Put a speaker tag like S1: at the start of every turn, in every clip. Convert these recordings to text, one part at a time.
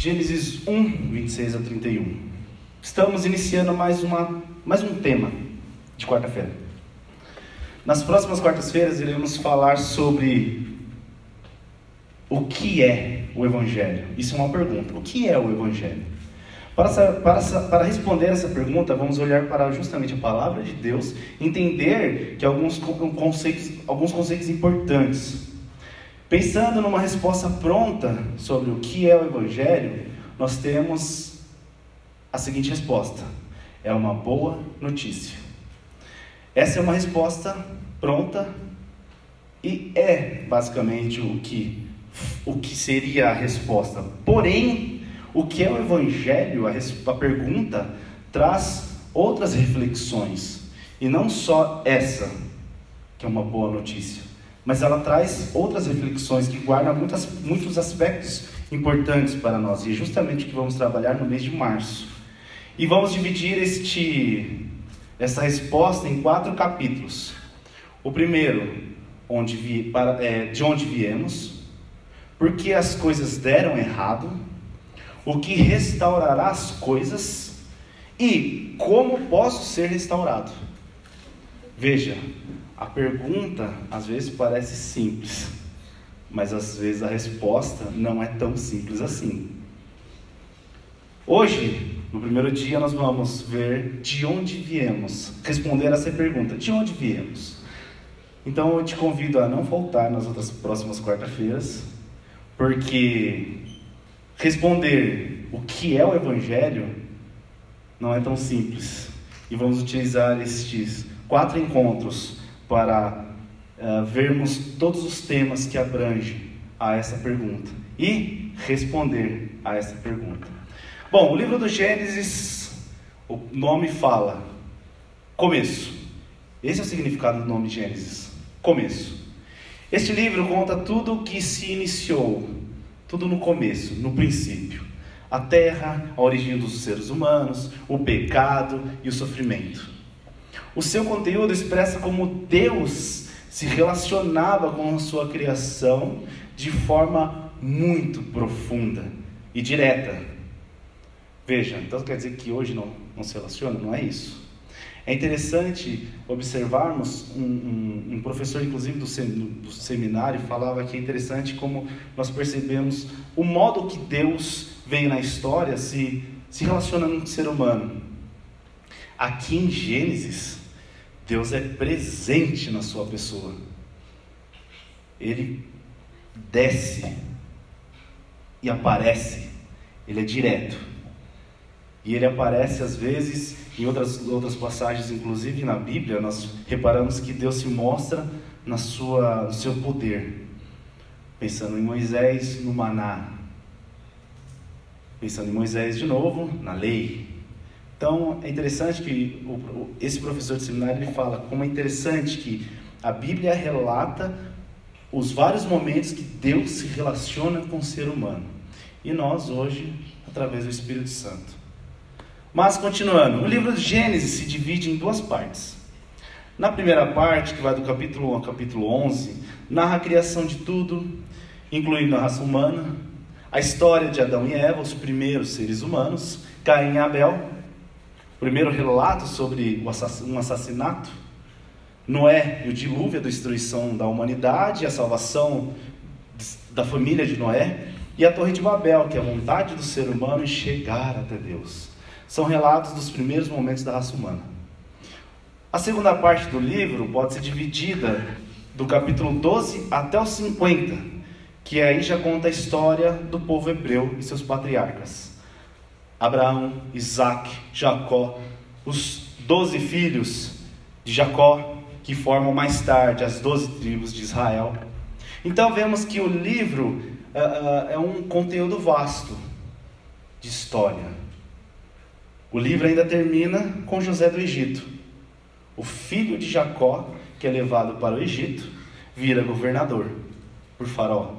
S1: Gênesis 1, 26 a 31. Estamos iniciando mais, uma, mais um tema de quarta-feira. Nas próximas quartas-feiras iremos falar sobre o que é o Evangelho. Isso é uma pergunta. O que é o Evangelho? Para, para, para responder essa pergunta, vamos olhar para justamente a palavra de Deus, entender que alguns conceitos, alguns conceitos importantes Pensando numa resposta pronta sobre o que é o Evangelho, nós temos a seguinte resposta: é uma boa notícia. Essa é uma resposta pronta e é basicamente o que, o que seria a resposta. Porém, o que é o Evangelho, a, a pergunta, traz outras reflexões e não só essa, que é uma boa notícia mas ela traz outras reflexões que guardam muitas, muitos aspectos importantes para nós, e é justamente que vamos trabalhar no mês de março. E vamos dividir este, essa resposta em quatro capítulos. O primeiro, onde vi, para, é, de onde viemos, por que as coisas deram errado, o que restaurará as coisas e como posso ser restaurado. Veja, a pergunta às vezes parece simples, mas às vezes a resposta não é tão simples assim. Hoje, no primeiro dia, nós vamos ver de onde viemos, responder essa pergunta: de onde viemos? Então eu te convido a não faltar nas outras próximas quarta-feiras, porque responder o que é o Evangelho não é tão simples. E vamos utilizar estes quatro encontros para uh, vermos todos os temas que abrangem a essa pergunta e responder a essa pergunta. Bom, o livro do Gênesis, o nome fala começo. Esse é o significado do nome Gênesis, começo. Este livro conta tudo o que se iniciou, tudo no começo, no princípio. A terra, a origem dos seres humanos, o pecado e o sofrimento. O seu conteúdo expressa como Deus se relacionava com a sua criação de forma muito profunda e direta. Veja, então quer dizer que hoje não, não se relaciona? Não é isso. É interessante observarmos, um, um, um professor, inclusive, do, sem, do, seminário, falava que é interessante como nós percebemos o modo que Deus vem na história se, se relacionando com o ser humano. Aqui em Gênesis, Deus é presente na sua pessoa. Ele desce e aparece. Ele é direto. E ele aparece às vezes em outras, outras passagens, inclusive na Bíblia, nós reparamos que Deus se mostra na sua, no seu poder. Pensando em Moisés, no maná. Pensando em Moisés de novo, na lei. Então, é interessante que o, esse professor de seminário ele fala como é interessante que a Bíblia relata os vários momentos que Deus se relaciona com o ser humano. E nós hoje, através do Espírito Santo. Mas continuando, o livro de Gênesis se divide em duas partes. Na primeira parte, que vai do capítulo 1 ao capítulo 11, narra a criação de tudo, incluindo a raça humana, a história de Adão e Eva, os primeiros seres humanos, Caim e Abel, primeiro relato sobre um assassinato, Noé e o dilúvio, a destruição da humanidade, a salvação da família de Noé, e a Torre de Babel, que é a vontade do ser humano em chegar até Deus. São relatos dos primeiros momentos da raça humana. A segunda parte do livro pode ser dividida do capítulo 12 até o 50, que aí já conta a história do povo hebreu e seus patriarcas. Abraão, Isaac, Jacó, os doze filhos de Jacó, que formam mais tarde as doze tribos de Israel. Então vemos que o livro uh, uh, é um conteúdo vasto. de história. O livro ainda termina com José do Egito. O filho de Jacó, que é levado para o Egito, vira governador por Faraó.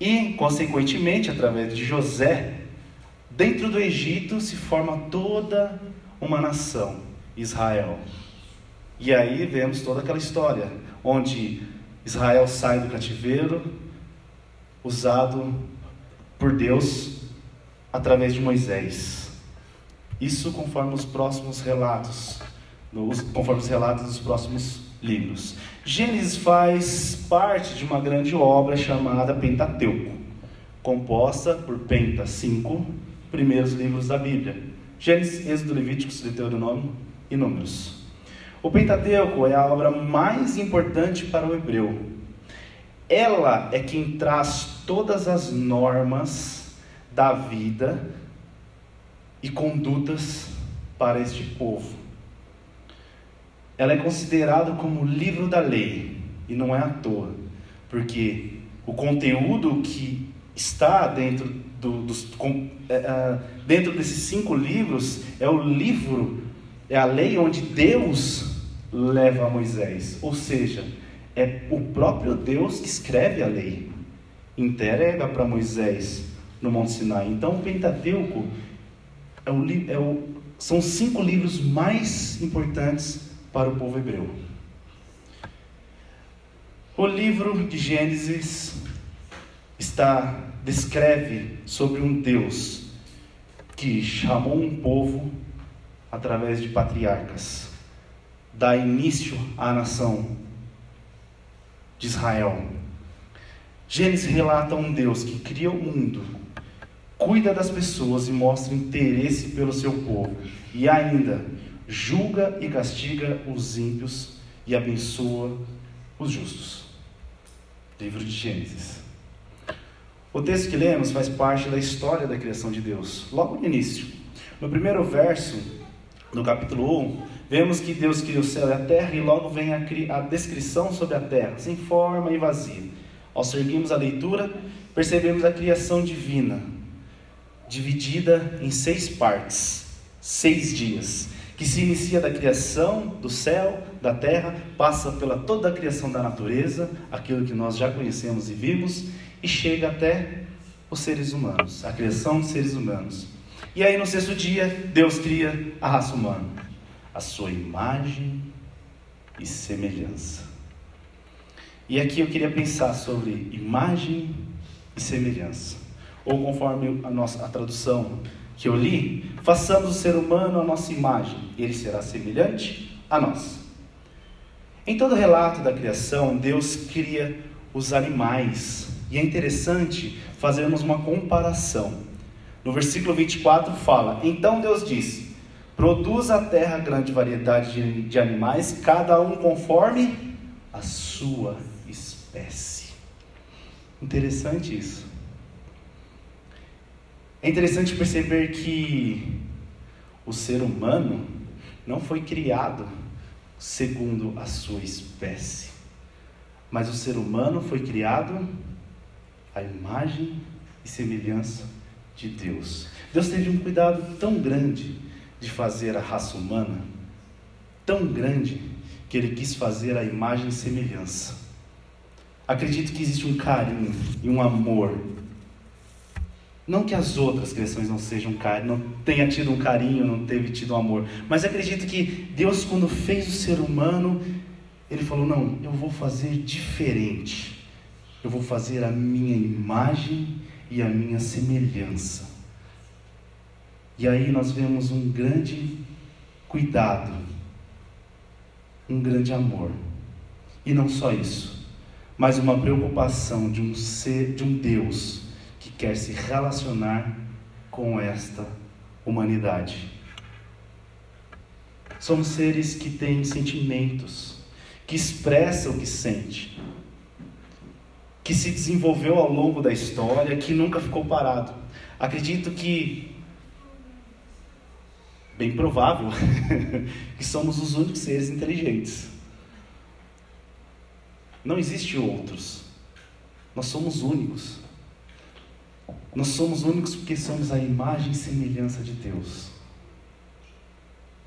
S1: E, consequentemente, através de José, dentro do Egito se forma toda uma nação, Israel. E aí vemos toda aquela história, onde Israel sai do cativeiro, usado por Deus através de Moisés. Isso conforme os próximos relatos, conforme os relatos dos próximos livros. Gênesis faz parte de uma grande obra chamada Pentateuco, composta por Penta, cinco primeiros livros da Bíblia: Gênesis, Êxodo, Levíticos, Deuteronômio e Números. O Pentateuco é a obra mais importante para o hebreu. Ela é quem traz todas as normas da vida e condutas para este povo. Ela é considerada como o livro da lei, e não é à toa, porque o conteúdo que está dentro, do, dos, com, é, é, dentro desses cinco livros é o livro, é a lei onde Deus leva Moisés. Ou seja, é o próprio Deus que escreve a lei, entrega para Moisés no Monte Sinai. Então, o Pentateuco é o, é o, são cinco livros mais importantes para o povo hebreu. O livro de Gênesis está descreve sobre um Deus que chamou um povo através de patriarcas dá início à nação de Israel. Gênesis relata um Deus que cria o mundo, cuida das pessoas e mostra interesse pelo seu povo, e ainda julga e castiga os ímpios e abençoa os justos. Livro de Gênesis. O texto que lemos faz parte da história da criação de Deus, logo no início. No primeiro verso, no capítulo 1, vemos que Deus criou o céu e a terra e logo vem a, a descrição sobre a terra, sem forma e vazia. Ao seguirmos a leitura, percebemos a criação divina, dividida em seis partes, seis dias, que se inicia da criação do céu, da terra, passa pela toda a criação da natureza, aquilo que nós já conhecemos e vimos, e chega até os seres humanos, a criação dos seres humanos. E aí no sexto dia, Deus cria a raça humana, a sua imagem e semelhança. E aqui eu queria pensar sobre imagem e semelhança. Ou conforme a nossa a tradução que eu li, façamos o ser humano a nossa imagem, ele será semelhante a nós. Em todo relato da criação, Deus cria os animais. E é interessante fazermos uma comparação. No versículo 24 fala: Então Deus disse: Produz a terra grande variedade de, de animais, cada um conforme a sua espécie. Interessante isso. É interessante perceber que o ser humano não foi criado segundo a sua espécie, mas o ser humano foi criado à imagem e semelhança de Deus. Deus teve um cuidado tão grande de fazer a raça humana, tão grande, que ele quis fazer a imagem e semelhança. Acredito que existe um carinho e um amor. Não que as outras criações não sejam carinho, não tenha tido um carinho, não teve tido um amor, mas acredito que Deus, quando fez o ser humano, ele falou: Não, eu vou fazer diferente. Eu vou fazer a minha imagem e a minha semelhança. E aí nós vemos um grande cuidado, um grande amor. E não só isso, mas uma preocupação de um ser, de um Deus que quer se relacionar com esta humanidade. Somos seres que têm sentimentos, que expressam o que sente, que se desenvolveu ao longo da história, que nunca ficou parado. Acredito que, bem provável, que somos os únicos seres inteligentes. Não existe outros. Nós somos únicos. Nós somos únicos porque somos a imagem e semelhança de Deus.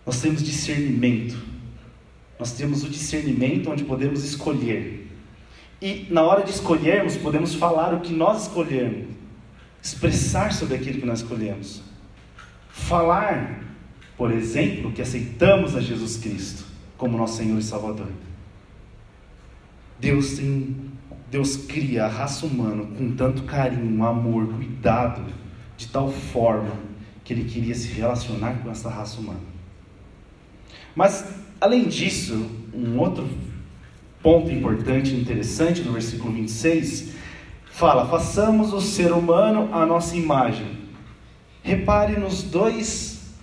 S1: Nós temos discernimento. Nós temos o discernimento onde podemos escolher. E na hora de escolhermos, podemos falar o que nós escolhermos, expressar sobre aquilo que nós escolhemos. Falar, por exemplo, que aceitamos a Jesus Cristo como nosso Senhor e Salvador. Deus tem, Deus cria a raça humana com tanto carinho, amor, cuidado, de tal forma que ele queria se relacionar com essa raça humana. Mas além disso, um outro ponto importante interessante no versículo 26 fala: façamos o ser humano a nossa imagem. Repare nos dois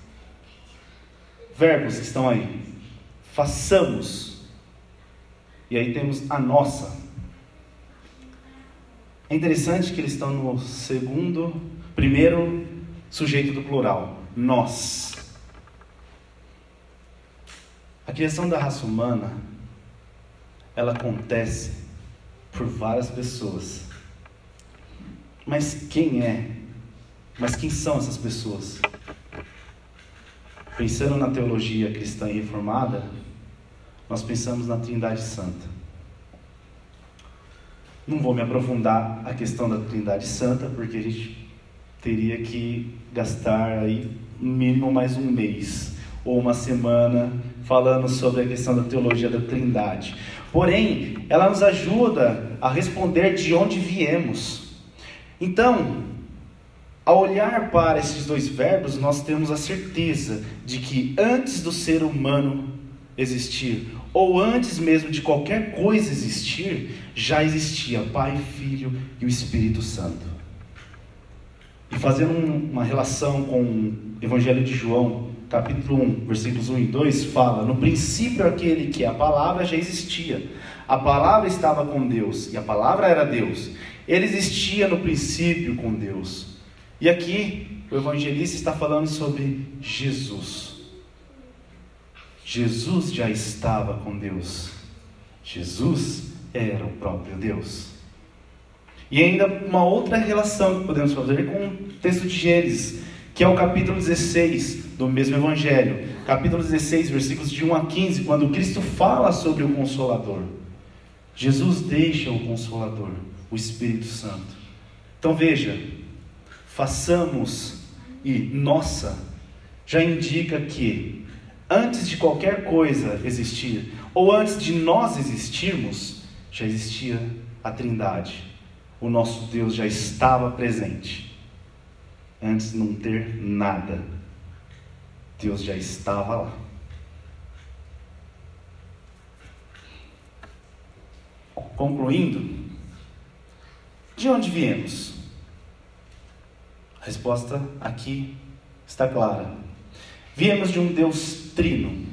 S1: verbos que estão aí. Façamos. E aí temos a nossa. É interessante que eles estão no segundo, primeiro sujeito do plural, nós. A criação da raça humana ela acontece por várias pessoas. Mas quem é? Mas quem são essas pessoas? Pensando na teologia cristã e reformada, nós pensamos na Trindade Santa. Não vou me aprofundar a questão da Trindade Santa, porque a gente teria que gastar aí mínimo mais um mês ou uma semana falando sobre a questão da teologia da Trindade. Porém, ela nos ajuda a responder de onde viemos. Então, ao olhar para esses dois verbos, nós temos a certeza de que antes do ser humano existir, ou antes mesmo de qualquer coisa existir, já existia Pai, Filho e o Espírito Santo. E fazendo uma relação com o Evangelho de João, capítulo 1, versículos 1 e 2, fala: No princípio, aquele que a palavra já existia. A palavra estava com Deus e a palavra era Deus. Ele existia no princípio com Deus. E aqui o evangelista está falando sobre Jesus. Jesus já estava com Deus. Jesus era o próprio Deus. E ainda uma outra relação que podemos fazer com o texto de Gênesis, que é o capítulo 16 do mesmo Evangelho. Capítulo 16, versículos de 1 a 15, quando Cristo fala sobre o Consolador. Jesus deixa o Consolador, o Espírito Santo. Então veja, façamos e nossa já indica que antes de qualquer coisa existir, ou antes de nós existirmos, já existia a Trindade. O nosso Deus já estava presente antes de não ter nada. Deus já estava lá. Concluindo, de onde viemos? A resposta aqui está clara. Viemos de um Deus trino,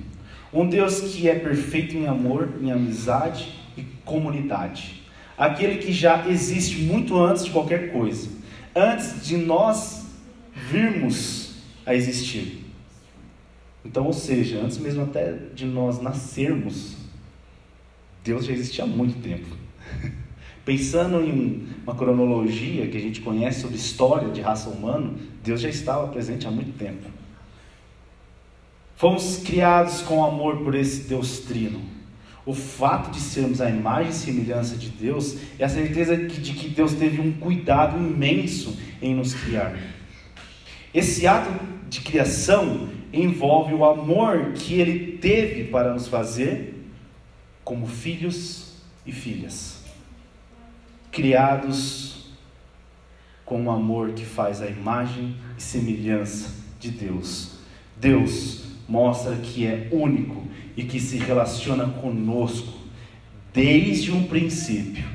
S1: um Deus que é perfeito em amor, em amizade e comunidade. Aquele que já existe muito antes de qualquer coisa, antes de nós virmos a existir. Então, ou seja, antes mesmo até de nós nascermos, Deus já existia há muito tempo. Pensando em uma cronologia que a gente conhece sobre história de raça humana, Deus já estava presente há muito tempo. Fomos criados com amor por esse Deus trino. O fato de sermos a imagem e semelhança de Deus é a certeza de que Deus teve um cuidado imenso em nos criar. Esse ato de criação envolve o amor que ele teve para nos fazer como filhos e filhas, criados com um amor que faz a imagem e semelhança de Deus. Deus mostra que é único e que se relaciona conosco desde um princípio,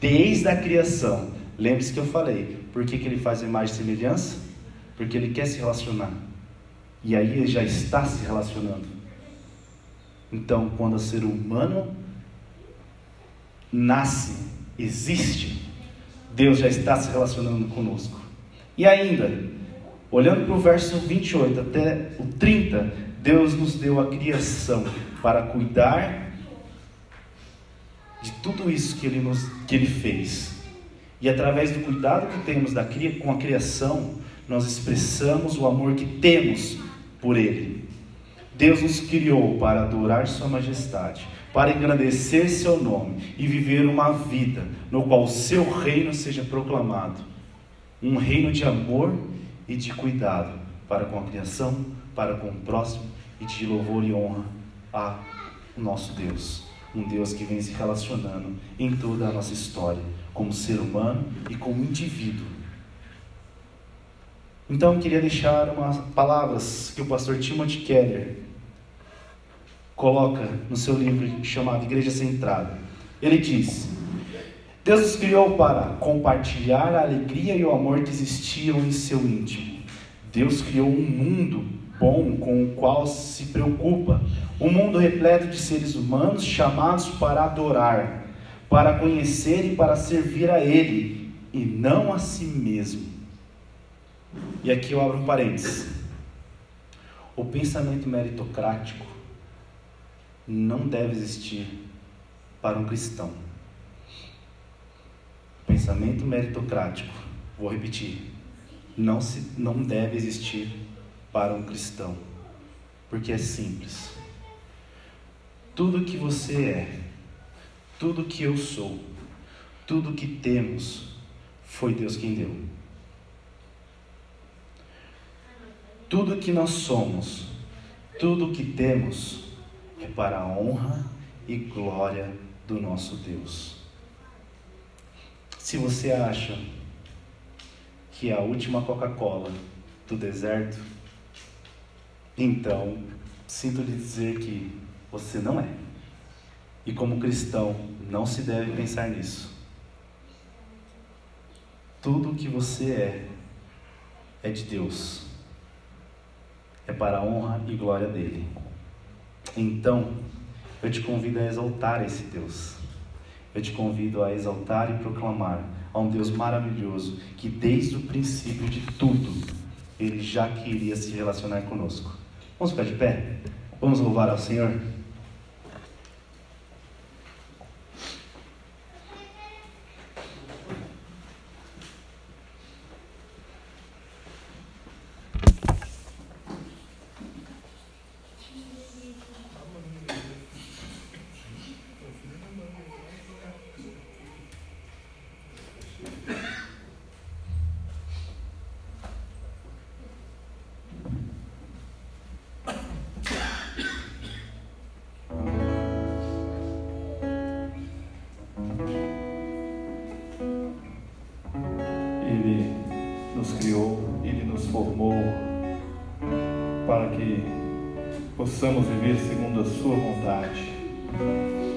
S1: desde a criação. Lembre-se que eu falei, por que, que ele faz a imagem e semelhança? porque ele quer se relacionar. E aí ele já está se relacionando. Então, quando o ser humano nasce, existe, Deus já está se relacionando conosco. E ainda, olhando para o verso 28 até o 30, Deus nos deu a criação para cuidar de tudo isso que ele, nos, que ele fez. E através do cuidado que temos da, com a criação, nós expressamos o amor que temos por Ele. Deus nos criou para adorar Sua majestade, para engrandecer Seu nome e viver uma vida no qual Seu reino seja proclamado. Um reino de amor e de cuidado para com a criação, para com o próximo e de louvor e honra a nosso Deus. Um Deus que vem se relacionando em toda a nossa história, como ser humano e como indivíduo. Então eu queria deixar umas palavras que o pastor Timothy Keller coloca no seu livro chamado Igreja Centrada. Ele diz: Deus nos criou para compartilhar a alegria e o amor que existiam em seu íntimo. Deus criou um mundo bom com o qual se preocupa, um mundo repleto de seres humanos chamados para adorar, para conhecer e para servir a Ele, e não a si mesmo. E aqui eu abro um parênteses. O pensamento meritocrático não deve existir para um cristão. O pensamento meritocrático, vou repetir, não, se, não deve existir para um cristão, porque é simples. Tudo que você é, tudo que eu sou, tudo que temos, foi Deus quem deu. Tudo que nós somos, tudo que temos, é para a honra e glória do nosso Deus. Se você acha que é a última Coca-Cola do deserto, então sinto lhe dizer que você não é. E como cristão, não se deve pensar nisso. Tudo que você é, é de Deus. É para a honra e glória dele. Então, eu te convido a exaltar esse Deus. Eu te convido a exaltar e proclamar a um Deus maravilhoso que desde o princípio de tudo ele já queria se relacionar conosco. Vamos ficar de pé? Vamos louvar ao Senhor?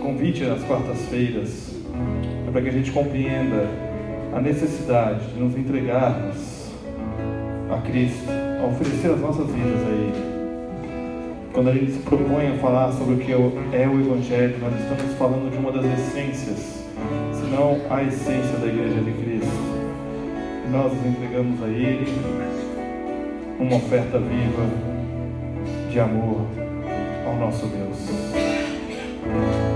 S2: Convite nas quartas-feiras é para que a gente compreenda a necessidade de nos entregarmos a Cristo, a oferecer as nossas vidas a Ele. Quando a gente se propõe a falar sobre o que é o Evangelho, nós estamos falando de uma das essências, se não a essência da Igreja de Cristo. Nós nos entregamos a Ele uma oferta viva de amor ao nosso Deus.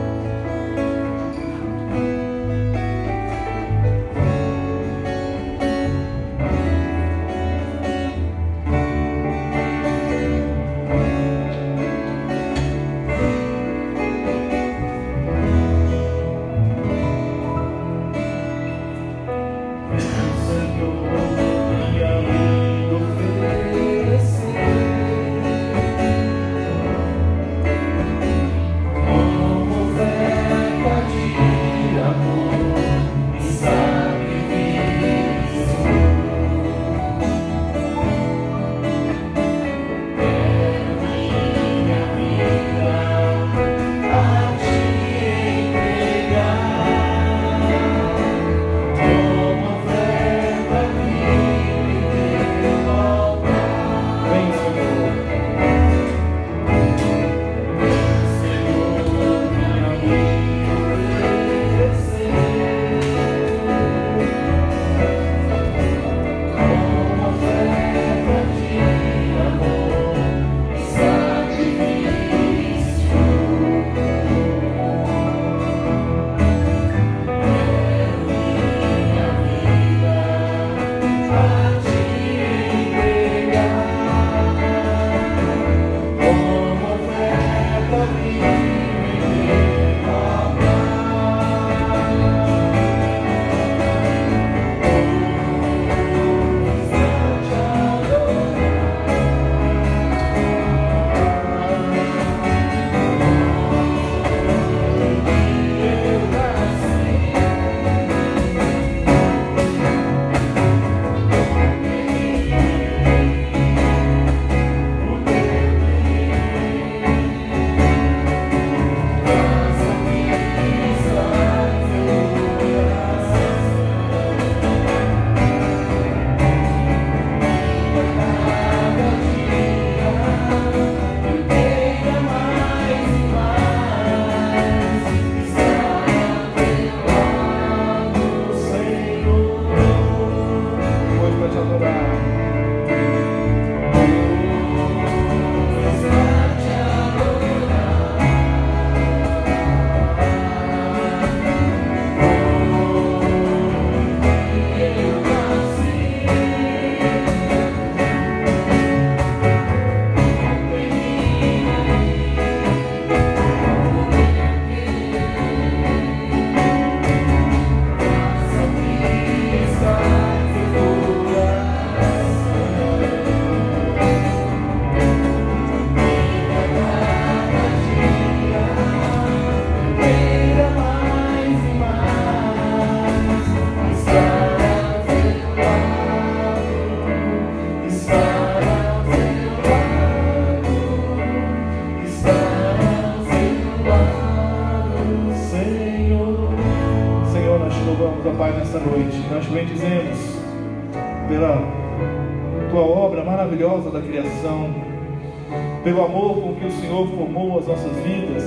S2: Senhor formou as nossas vidas,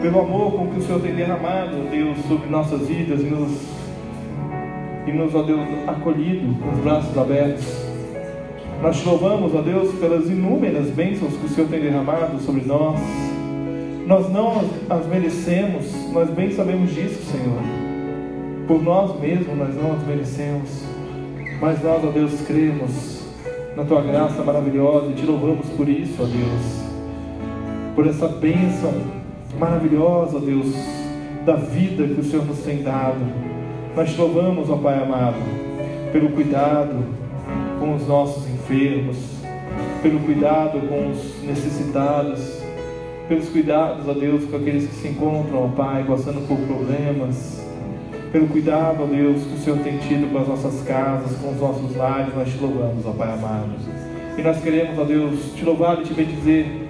S2: pelo amor com que o Senhor tem derramado, Deus, sobre nossas vidas nos, e nos ó Deus, acolhido com os braços abertos. Nós te louvamos, ó Deus, pelas inúmeras bênçãos que o Senhor tem derramado sobre nós. Nós não as merecemos, nós bem sabemos disso, Senhor. Por nós mesmos nós não as merecemos. Mas nós, ó Deus, cremos na tua graça maravilhosa e te louvamos por isso, ó Deus. Por essa bênção maravilhosa, Deus, da vida que o Senhor nos tem dado. Nós te louvamos, ó Pai amado, pelo cuidado com os nossos enfermos, pelo cuidado com os necessitados, pelos cuidados, ó Deus, com aqueles que se encontram, ó Pai, passando por problemas, pelo cuidado, ó Deus, que o Senhor tem tido com as nossas casas, com os nossos lares, nós te louvamos, ó Pai amado. E nós queremos, ó Deus, te louvar e te bendizer,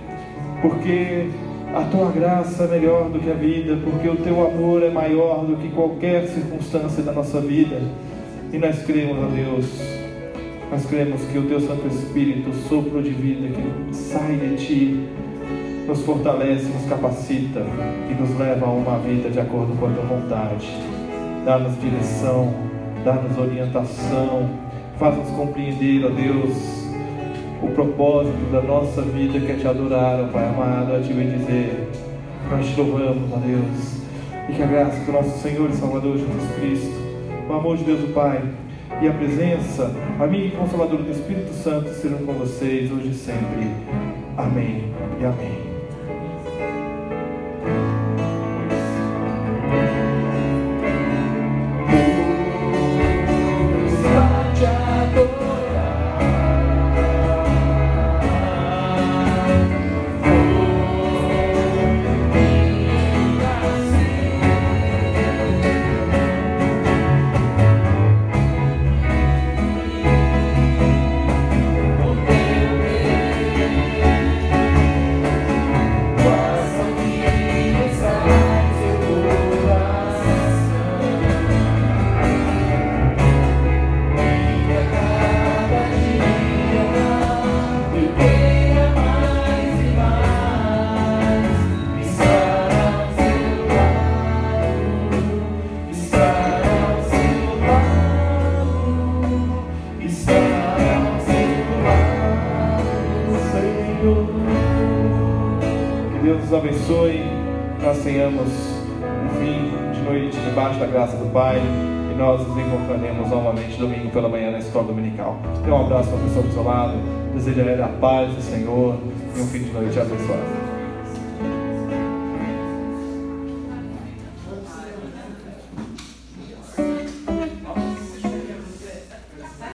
S2: porque a tua graça é melhor do que a vida, porque o teu amor é maior do que qualquer circunstância da nossa vida. E nós cremos, ó Deus, nós cremos que o teu Santo Espírito, sopro de vida que sai de ti, nos fortalece, nos capacita e nos leva a uma vida de acordo com a tua vontade. Dá-nos direção, dá-nos orientação, faz-nos compreender, ó Deus, o propósito da nossa vida que é te adorar, ó Pai amado, a te bendizer. Nós te louvamos, ó Deus, e que a graça do nosso Senhor e Salvador Jesus Cristo, o amor de Deus o Pai e a presença, amigo e consolador do Espírito Santo sejam com vocês hoje e sempre. Amém e amém. Tenha um abraço para a pessoa do seu lado. Desejo a paz do Senhor e um fim de noite abençoado.